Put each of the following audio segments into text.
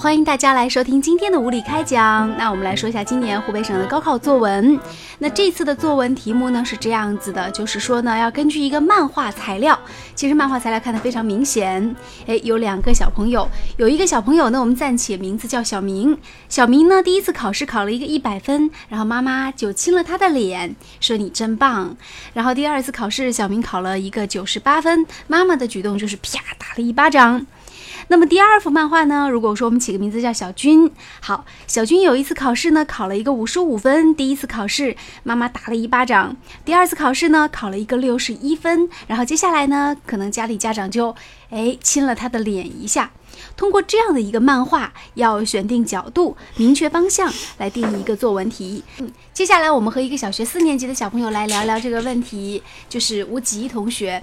欢迎大家来收听今天的无理开讲。那我们来说一下今年湖北省的高考作文。那这次的作文题目呢是这样子的，就是说呢要根据一个漫画材料。其实漫画材料看得非常明显，哎，有两个小朋友，有一个小朋友呢，我们暂且名字叫小明。小明呢第一次考试考了一个一百分，然后妈妈就亲了他的脸，说你真棒。然后第二次考试，小明考了一个九十八分，妈妈的举动就是啪打了一巴掌。那么第二幅漫画呢？如果说我们起个名字叫小军，好，小军有一次考试呢，考了一个五十五分。第一次考试，妈妈打了一巴掌；第二次考试呢，考了一个六十一分。然后接下来呢，可能家里家长就哎亲了他的脸一下。通过这样的一个漫画，要选定角度，明确方向，来定义一个作文题。嗯，接下来我们和一个小学四年级的小朋友来聊聊这个问题，就是吴吉同学，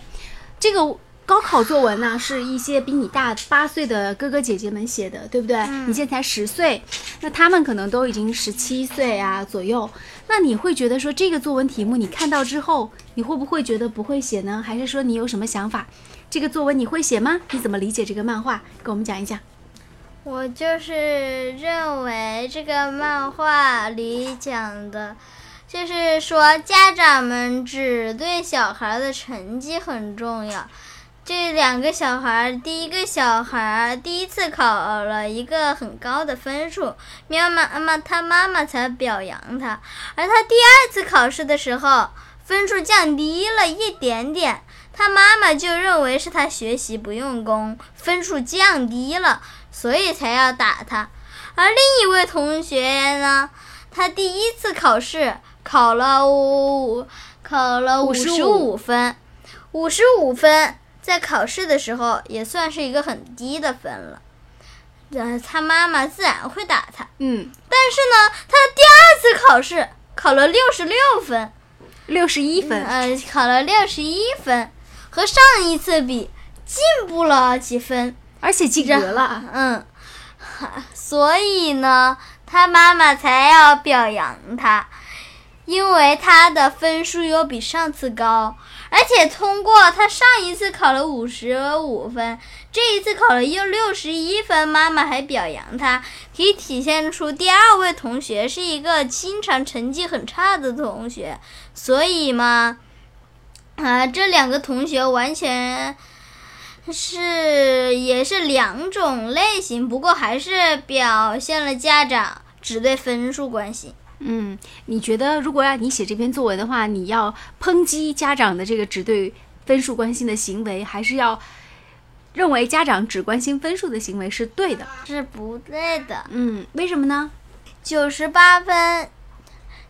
这个。高考作文呢，是一些比你大八岁的哥哥姐姐们写的，对不对？你现在才十岁，那他们可能都已经十七岁啊左右。那你会觉得说这个作文题目你看到之后，你会不会觉得不会写呢？还是说你有什么想法？这个作文你会写吗？你怎么理解这个漫画？给我们讲一讲。我就是认为这个漫画里讲的，就是说家长们只对小孩的成绩很重要。这两个小孩，第一个小孩第一次考了一个很高的分数，喵妈妈他妈妈才表扬他，而他第二次考试的时候分数降低了一点点，他妈妈就认为是他学习不用功，分数降低了，所以才要打他。而另一位同学呢，他第一次考试考了五考了五十五分，五十五分。在考试的时候也算是一个很低的分了，呃，他妈妈自然会打他。嗯，但是呢，他第二次考试考了六十六分，六十一分，呃，考了六十一分，和上一次比进步了几分，而且及格了。嗯，所以呢，他妈妈才要表扬他，因为他的分数又比上次高。而且通过他上一次考了五十五分，这一次考了又六十一分，妈妈还表扬他，可以体现出第二位同学是一个经常成绩很差的同学。所以嘛，啊，这两个同学完全是也是两种类型，不过还是表现了家长只对分数关心。嗯，你觉得如果让你写这篇作文的话，你要抨击家长的这个只对分数关心的行为，还是要认为家长只关心分数的行为是对的？是不对的。嗯，为什么呢？九十八分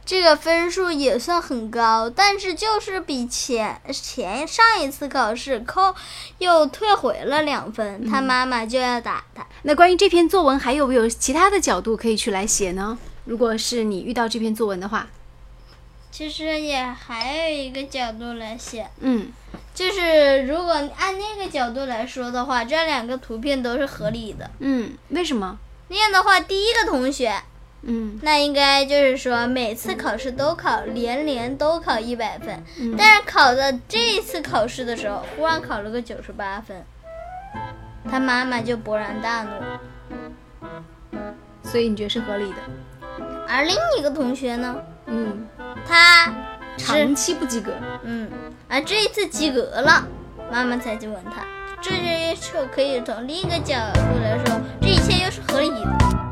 这个分数也算很高，但是就是比前前上一次考试扣又退回了两分，他妈妈就要打他。那关于这篇作文，还有没有其他的角度可以去来写呢？如果是你遇到这篇作文的话，其实也还有一个角度来写，嗯，就是如果按那个角度来说的话，这两个图片都是合理的，嗯，为什么？那样的话，第一个同学，嗯，那应该就是说每次考试都考，连连都考一百分，但是考的这一次考试的时候，忽然考了个九十八分，他妈妈就勃然大怒，所以你觉得是合理的？而另一个同学呢？嗯，他长期不及格。嗯，而这一次及格了，妈妈才去问他。这就可以从另一个角度来说，这一切又是合理的。